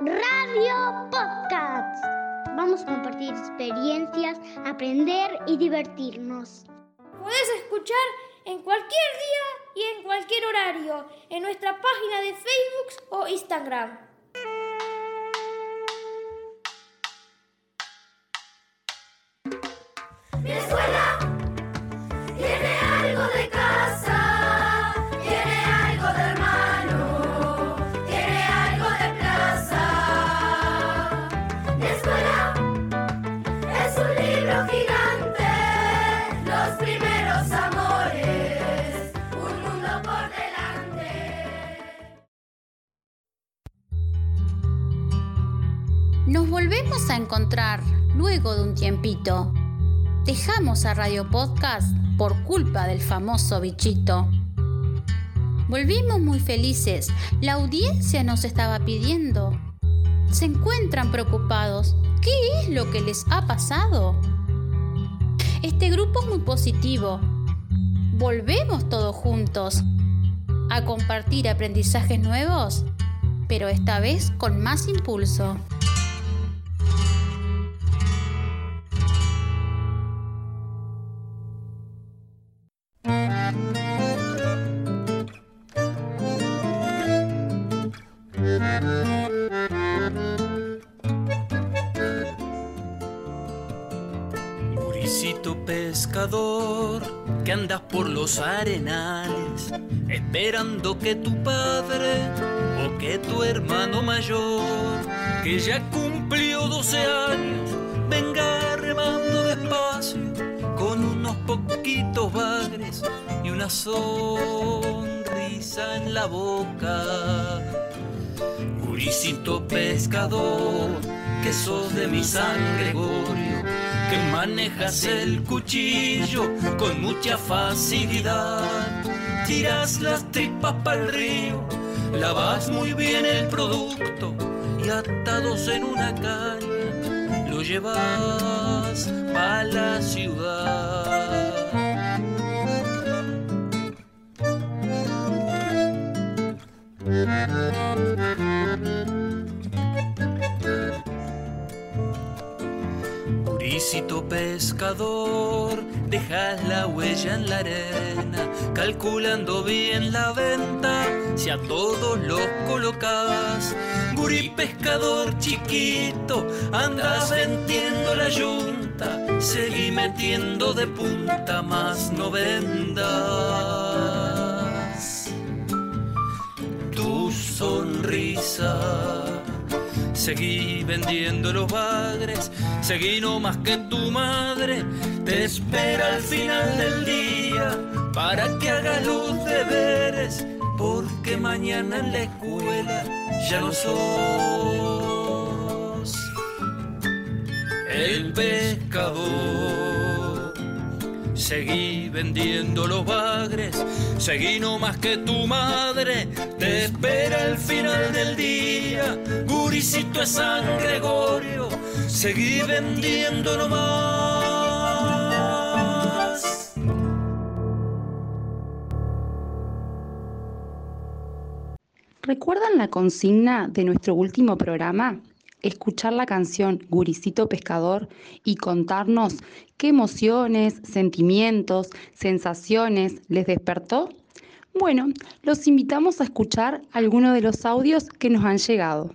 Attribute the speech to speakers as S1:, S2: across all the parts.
S1: Radio Podcast. Vamos a compartir experiencias, aprender y divertirnos.
S2: Puedes escuchar en cualquier día y en cualquier horario en nuestra página de Facebook o Instagram.
S3: Luego de un tiempito. Dejamos a Radio Podcast por culpa del famoso bichito. Volvimos muy felices. La audiencia nos estaba pidiendo. Se encuentran preocupados. ¿Qué es lo que les ha pasado? Este grupo es muy positivo. Volvemos todos juntos a compartir aprendizajes nuevos, pero esta vez con más impulso.
S4: Pescador, que andas por los arenales, esperando que tu padre o que tu hermano mayor, que ya cumplió 12 años, venga remando despacio, con unos poquitos bagres y una sonrisa en la boca. Guricito pescador, que sos de mi sangre, que manejas el cuchillo con mucha facilidad. Tiras las tripas para el río, lavas muy bien el producto y atados en una caña lo llevas para la ciudad. Pescador, dejas la huella en la arena, calculando bien la venta, si a todos los colocas. Gurí pescador chiquito, andas vendiendo la yunta, seguí metiendo de punta, más no vendas tu sonrisa. Seguí vendiendo los bagres, seguí no más que tu madre te espera al final del día para que hagas los deberes, porque mañana en la escuela ya no sos el pescador. Seguí vendiendo los bagres, seguí no más que tu madre, te espera el final del día, guricito es San Gregorio, seguí vendiendo no más.
S5: ¿Recuerdan la consigna de nuestro último programa? Escuchar la canción Guricito Pescador y contarnos qué emociones, sentimientos, sensaciones les despertó. Bueno, los invitamos a escuchar algunos de los audios que nos han llegado.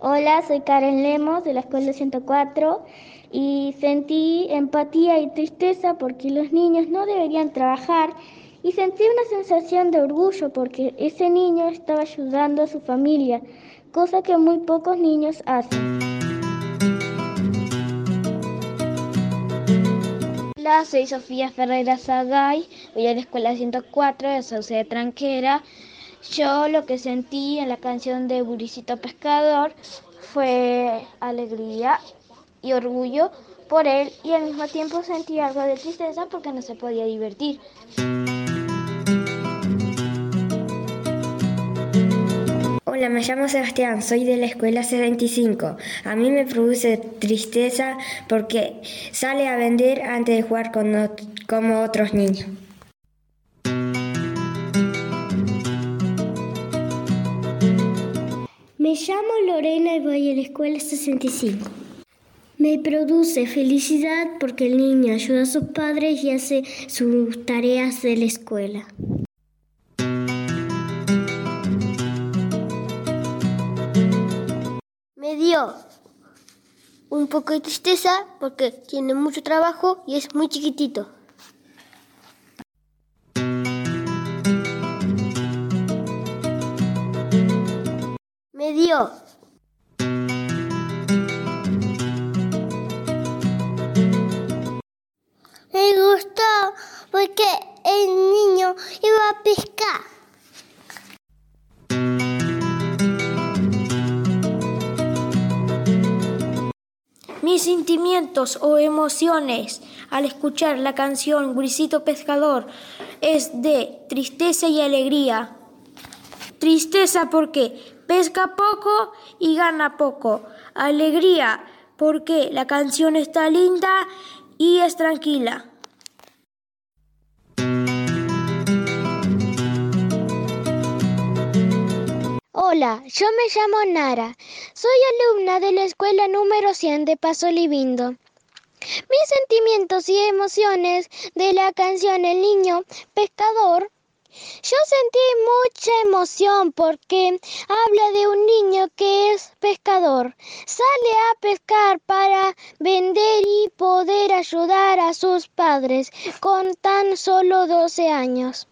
S6: Hola, soy Karen Lemos de la Escuela 104 y sentí empatía y tristeza porque los niños no deberían trabajar y sentí una sensación de orgullo porque ese niño estaba ayudando a su familia, cosa que muy pocos niños hacen. Hola, soy Sofía Ferreira Sagay, voy a la Escuela 104 de Sauce de Tranquera. Yo lo que sentí en la canción de Buricito Pescador fue alegría y orgullo por él y al mismo tiempo sentí algo de tristeza porque no se podía divertir.
S7: Me llamo Sebastián, soy de la escuela 75. A mí me produce tristeza porque sale a vender antes de jugar con como otros niños.
S6: Me
S8: llamo Lorena y voy a la escuela 65. Me produce felicidad porque el niño ayuda a sus padres y hace sus tareas de la escuela.
S9: Me dio un poco de tristeza porque tiene mucho trabajo y es muy chiquitito. Me dio
S8: Me gustó porque el niño iba a pescar.
S2: Mis sentimientos o emociones al escuchar la canción Grisito Pescador es de tristeza y alegría. Tristeza porque pesca poco y gana poco. Alegría porque la canción está linda y es tranquila.
S8: Hola, yo me llamo Nara. Soy alumna de la escuela número 100 de Paso Libindo. Mis sentimientos y emociones de la canción El niño pescador. Yo sentí mucha emoción porque habla de un niño que es pescador. Sale a pescar para vender y poder ayudar a sus padres con tan solo 12 años.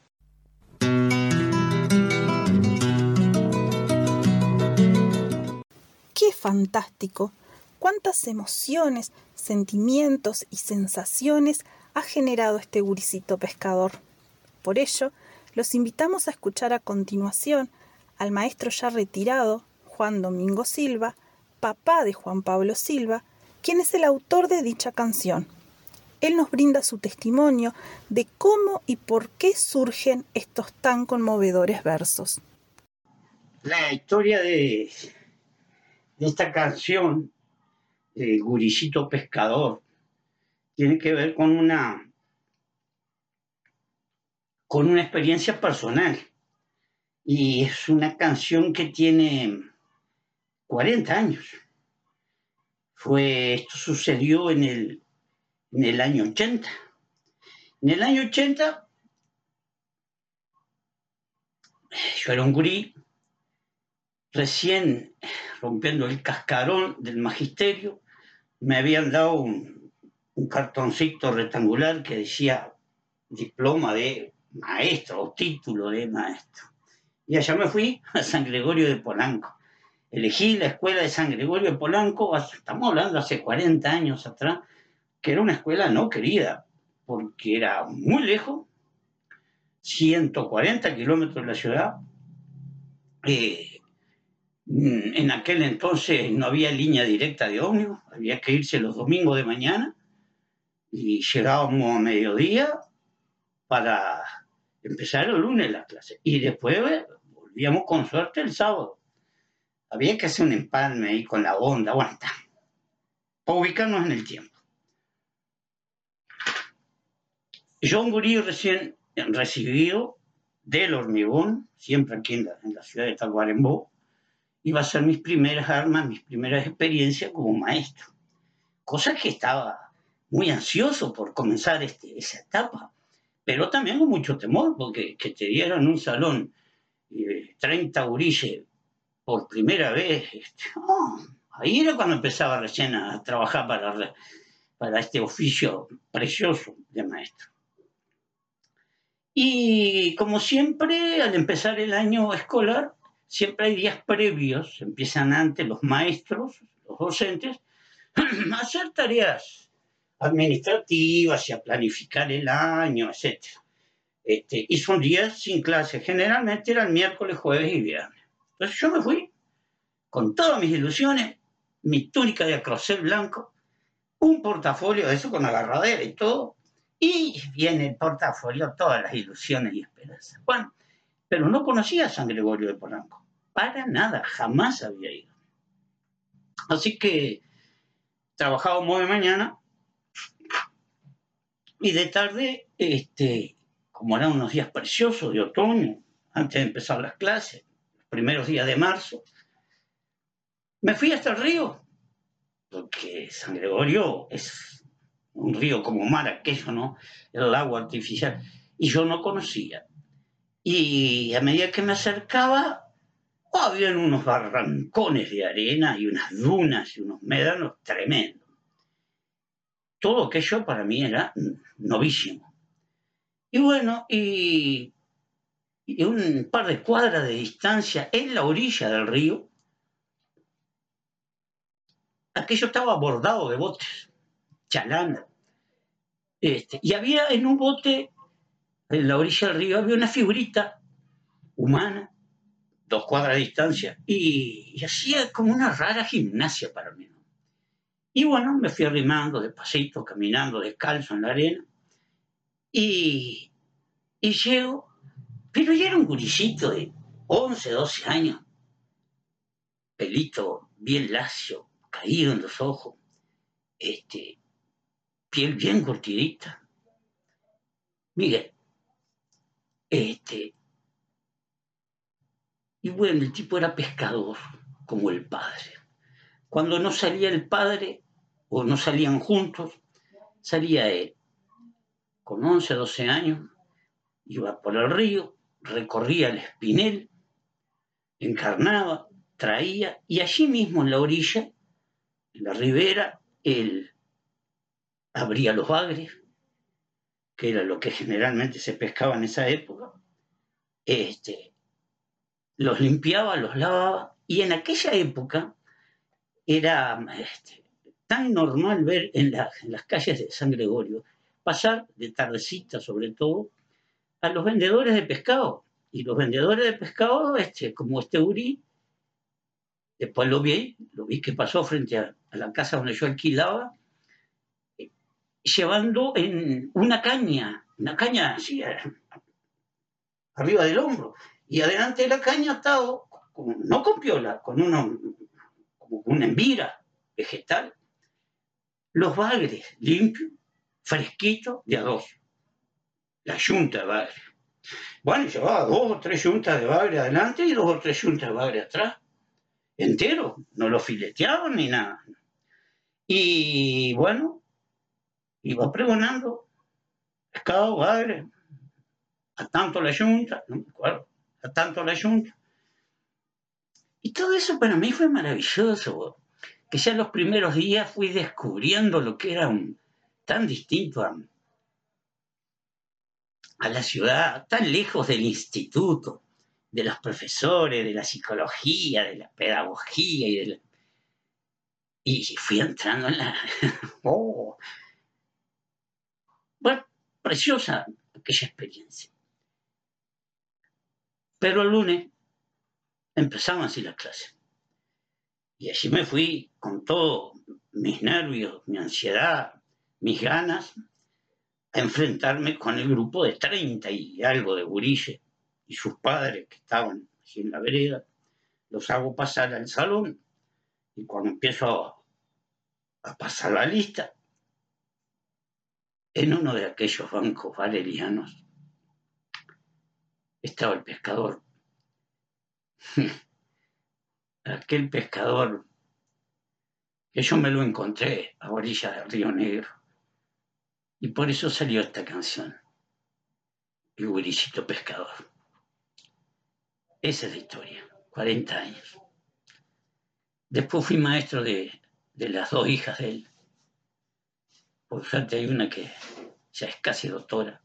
S10: ¡Qué fantástico! ¿Cuántas emociones, sentimientos y sensaciones ha generado este guricito pescador? Por ello, los invitamos a escuchar a continuación al maestro ya retirado, Juan Domingo Silva, papá de Juan Pablo Silva, quien es el autor de dicha canción. Él nos brinda su testimonio de cómo y por qué surgen estos tan conmovedores versos.
S11: La historia de, esta canción, eh, Guricito Pescador, tiene que ver con una, con una experiencia personal. Y es una canción que tiene 40 años. Fue, esto sucedió en el, en el año 80. En el año 80, yo era un gurí, recién rompiendo el cascarón del magisterio, me habían dado un, cartoncito rectangular que decía diploma de maestro o título de maestro. Y allá me fui a San Gregorio de Polanco. Elegí la escuela de San Gregorio de Polanco, estamos hablando hace 40 años atrás, que era una escuela no querida, porque era muy lejos, 140 kilómetros de la ciudad. Eh, en aquel entonces no había línea directa de ómnibus, había que irse los domingos de mañana y llegábamos a mediodía para empezar el lunes la clase y después volvíamos con suerte el sábado. Había que hacer un empalme ahí con la onda, bueno, está, para ubicarnos en el tiempo. John Gurí recién recibido del hormigón, siempre aquí en la, en la ciudad de Tacuarembó, iba a ser mis primeras armas, mis primeras experiencias como maestro. Cosa que estaba muy ansioso por comenzar este, esa etapa, pero también con mucho temor, porque que te dieran un salón eh, 30 gurises por primera vez, este, oh, ahí era cuando empezaba recién a trabajar para, para este oficio precioso de maestro. Y como siempre, al empezar el año escolar, siempre hay días previos, empiezan antes los maestros, los docentes, a hacer tareas administrativas y a planificar el año, etc. Este, y son días sin clase, generalmente eran miércoles, jueves y viernes. Entonces yo me fui con todas mis ilusiones, mi túnica de acrocel blanco, un portafolio eso con agarradera y todo, y viene el portafolio todas las ilusiones y esperanzas. Bueno, pero no conocía a San Gregorio de Polanco. Para nada, jamás había ido. Así que trabajábamos de mañana y de tarde, este, como eran unos días preciosos de otoño, antes de empezar las clases, los primeros días de marzo, Me fui hasta el río, porque San Gregorio es un río como mar, aquello, ¿no? El agua artificial. Y yo no conocía. Y a medida que me acercaba, habían unos barrancones de arena y unas dunas y unos médanos tremendos. Todo aquello para mí era novísimo. Y bueno, y, un par de cuadras de distancia en la orilla del río, aquello estaba bordado de botes, chalana. Este, y había en un bote, en la orilla del río, había una figurita humana, dos cuadras de distancia, y, hacía como una rara gimnasia para mí. Y bueno, me fui arrimando despacito, caminando descalzo en la arena, y, y llego, pero ya era un guricito de 11, 12 años, pelito bien lacio, caído en los ojos, este, piel bien cortidita. Miguel, este, y bueno, el tipo era pescador, como el padre. Cuando no salía el padre, o no salían juntos, salía él. Con 11, 12 años, iba por el río, recorría el espinel, encarnaba, traía, y allí mismo en la orilla, en la ribera, él abría los bagres, que era lo que generalmente se pescaba en esa época, este, los limpiaba, los lavaba, y en aquella época era este, tan normal ver en, la- en las calles de San Gregorio pasar de tardecita sobre todo a los vendedores de pescado. Y los vendedores de pescado, este, como este Uri, después lo vi, lo vi que pasó frente a, a la casa donde yo alquilaba, llevando en una caña, una caña así, eh, arriba del hombro, y adelante de la caña atado, no con piola, con uno, como una envira vegetal, los bagres limpios, fresquitos, de a dos, la yunta de bagre. Bueno, llevaba dos o tres yuntas de bagre adelante y dos o tres yuntas de bagre atrás, entero, no lo fileteaban ni nada. Y bueno, iba pregonando, pescado, bagre, a tanto la yunta, no me acuerdo, a tanto la yunta. Y todo eso para mí fue maravilloso, que ya los primeros días fui descubriendo lo que era tan distinto a, la ciudad, tan lejos del instituto, de los profesores, de la psicología, de la pedagogía y de. Y fui entrando en la... Oh. Bueno, preciosa aquella experiencia. Pero el lunes empezaban así las clases. Y allí me fui con todos mis nervios, mi ansiedad, mis ganas, a enfrentarme con el grupo de 30 y algo de gurises y sus padres que estaban allí en la vereda. Los hago pasar al salón y cuando empiezo a, a pasar la lista, en uno de aquellos bancos valerianos estaba el pescador. Aquel pescador que yo me lo encontré a orillas del Río Negro. Y por eso salió esta canción, El Guricito Pescador. Esa es la historia, 40 años. Después fui maestro de, de las dos hijas de él. Por suerte hay una que ya es casi doctora.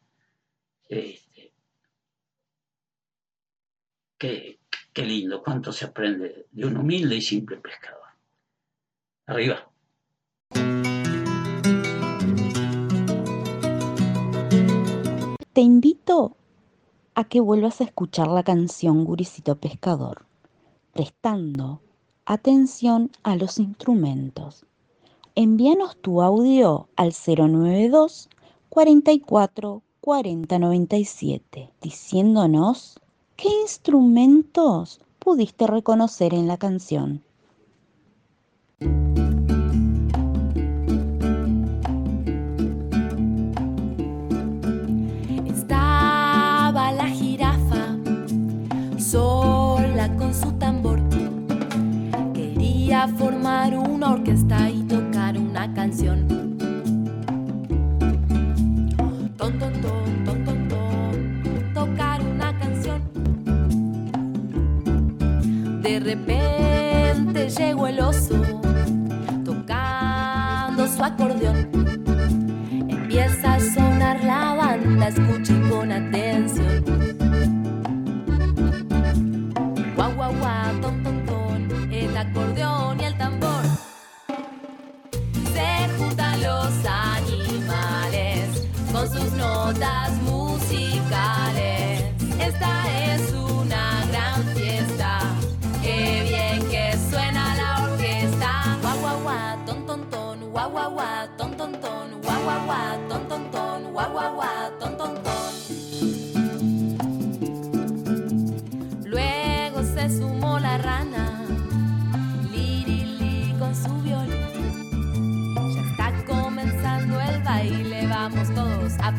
S11: Este, qué, qué lindo, cuánto se aprende de un humilde y simple pescador. Arriba.
S12: Te invito a que vuelvas a escuchar la canción Guricito Pescador, prestando atención a los instrumentos. Envíanos tu audio al 092 44 40 97 diciéndonos qué instrumentos pudiste reconocer en la canción.
S13: Estaba la jirafa sola con su tambor. Quería orquesta y De repente llegó el oso tocando su acordeón. Empieza a sonar la banda, escuchen con atención. Guau, guau, guau, ton, ton, ton, el acordeón y el tambor. Se juntan los animales con sus notas musicales. Esta es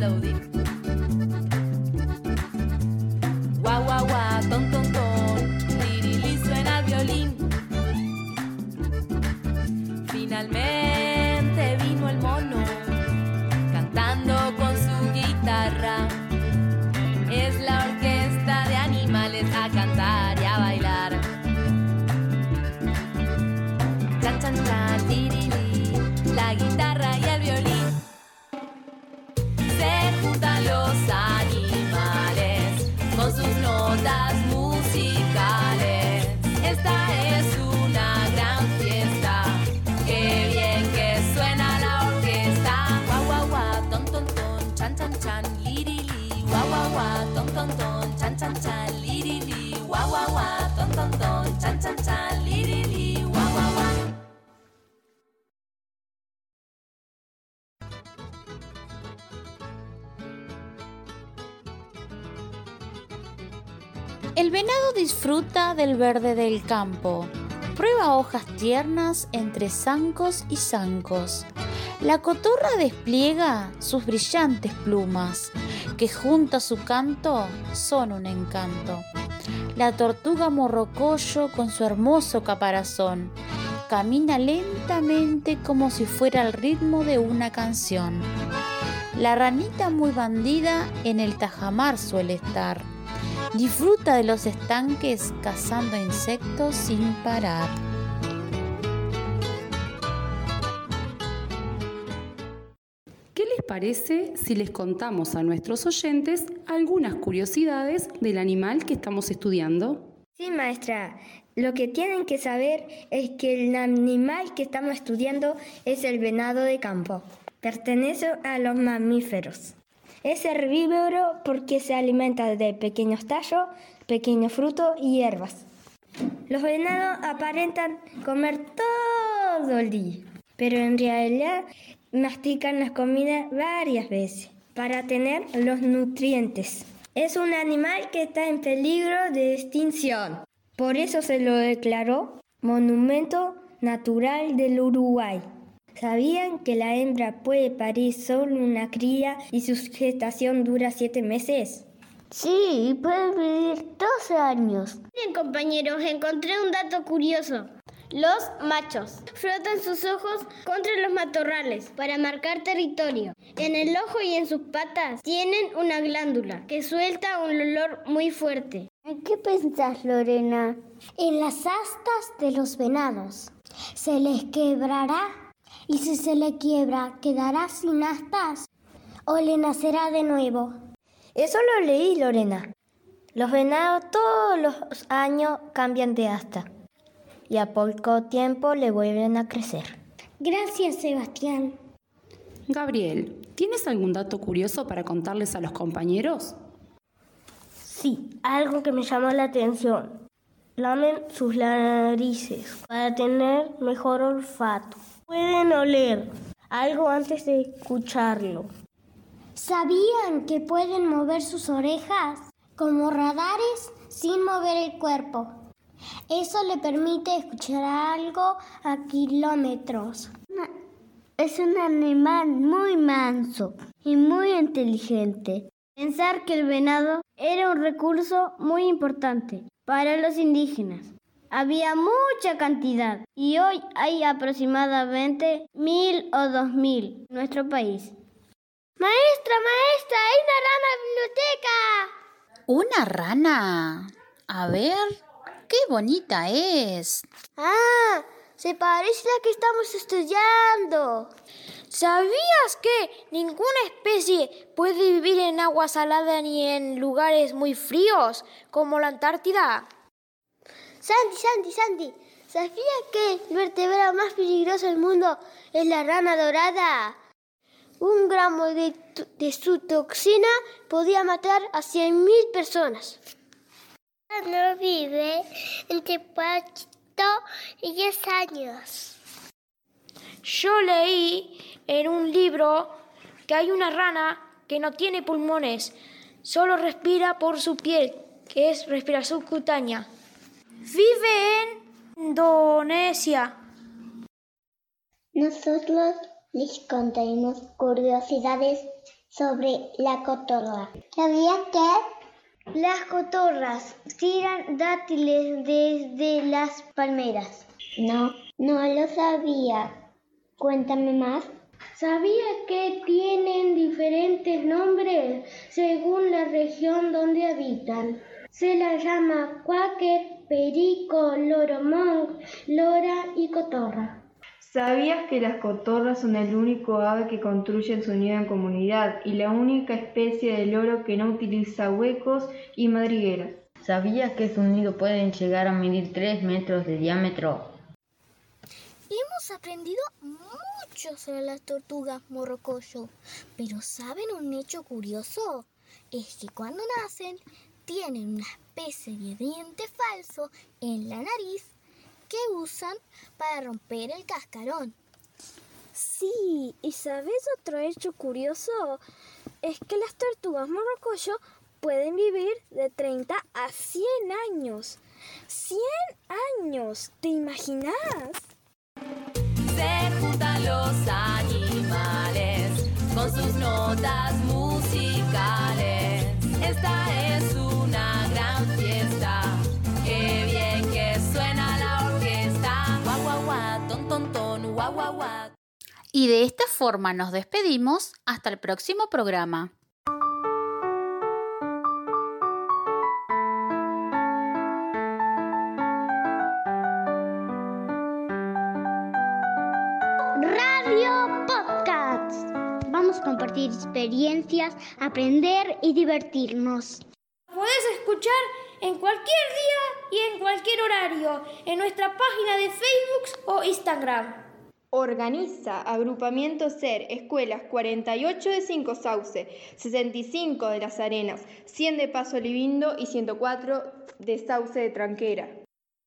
S13: todos con sus notas musicales. Esta es una gran fiesta. Qué bien que suena la orquesta. Guau, guau, guau, ton, ton, ton, chan, chan, chan, lirili. Guau, guau, guau, ton, ton, ton, chan, chan, chan, lirili. Guau, guau, guau,
S3: disfruta del verde del campo. Prueba hojas tiernas entre zancos y zancos. La cotorra despliega sus brillantes plumas, que junto a su canto son un encanto. La tortuga morrocoyo con su hermoso caparazón camina lentamente como si fuera el ritmo de una canción. La ranita muy bandida en el tajamar suele estar. Disfruta de los estanques cazando insectos sin parar.
S5: ¿Qué les parece si les contamos a nuestros oyentes algunas curiosidades del animal que estamos estudiando?
S7: Sí, maestra. Lo que tienen que saber es que el animal que estamos estudiando es el venado de campo. Pertenece a los mamíferos. Es herbívoro porque se alimenta de pequeños tallos, pequeños frutos y hierbas. Los venados aparentan comer todo el día, pero en realidad mastican las comidas varias veces para tener los nutrientes. Es un animal que está en peligro de extinción. Por eso se lo declaró Monumento Natural del Uruguay. ¿Sabían que la hembra puede parir solo una cría y su gestación dura siete meses?
S9: Sí, puede vivir 12 años. Bien, compañeros, encontré un dato curioso. Los machos frotan sus ojos contra los matorrales para marcar territorio. En el ojo y en sus patas tienen una glándula que suelta un olor muy fuerte.
S1: ¿En qué pensás, Lorena? En las astas de los venados. Se les quebrará y si se le quiebra, ¿quedará sin astas o le nacerá de nuevo?
S7: Eso lo leí, Lorena. Los venados todos los años cambian de asta y a poco tiempo le vuelven a crecer.
S1: Gracias, Sebastián.
S5: Gabriel, ¿tienes algún dato curioso para contarles a los compañeros?
S9: Sí, algo que me llamó la atención. Lamen sus narices para tener mejor olfato. Pueden oler algo antes de escucharlo.
S1: ¿Sabían que pueden mover sus orejas como radares sin mover el cuerpo? Eso le permite escuchar algo a kilómetros.
S9: Es un animal muy manso y muy inteligente. Pensar que el venado era un recurso muy importante para los indígenas. Había mucha cantidad y hoy hay aproximadamente mil o dos mil en nuestro país.
S1: Maestra, maestra, hay una rana
S3: en la biblioteca. ¿Una rana? A ver, qué bonita es.
S1: Ah, se parece a la que estamos estudiando.
S2: ¿Sabías que ninguna especie puede vivir en agua salada ni en lugares muy fríos, como la Antártida?
S1: Sandy, Sandy, Sandy, ¿sabías que el vertebrado más peligroso del mundo es la rana dorada? Un gramo de, de su toxina podía matar a 100.000 personas. No vive entre 4 y 10 años.
S2: Yo leí en un libro que hay una rana que no tiene pulmones, solo respira por su piel, que es respiración cutánea. Vive en Indonesia.
S1: Nosotros les contaremos curiosidades sobre la cotorra. ¿Sabías que las cotorras tiran dátiles desde las palmeras? No, no lo sabía. Cuéntame más. ¿Sabía que tienen diferentes nombres según la región donde habitan? Se las llama cuáquer, perico, loromón, lora y cotorra.
S14: ¿Sabías que las cotorras son el único ave que construyen su nido en comunidad y la única especie de loro que no utiliza huecos y madrigueras?
S15: ¿Sabías que su nido pueden llegar a medir 3 metros de diámetro?
S1: Hemos aprendido mucho sobre las tortugas morrocoyo, pero ¿saben un hecho curioso? Es que cuando nacen tienen una especie de diente falso en la nariz que usan para romper el cascarón. Sí, ¿y sabes otro hecho curioso? Es que las tortugas morrocoyo pueden vivir de 30 a 100 años. ¡100 años! ¿Te imaginas?
S13: Se juntan los animales con sus notas musicales. Esta es
S3: Y de esta forma nos despedimos hasta el próximo programa.
S1: Radio Podcast. Vamos a compartir experiencias, aprender y divertirnos.
S2: Puedes escuchar en cualquier día y en cualquier horario en nuestra página de Facebook o Instagram.
S14: Organiza Agrupamiento SER Escuelas 48 de Cinco Sauce, 65 de Las Arenas, 100 de Paso Libindo y 104 de Sauce de Tranquera.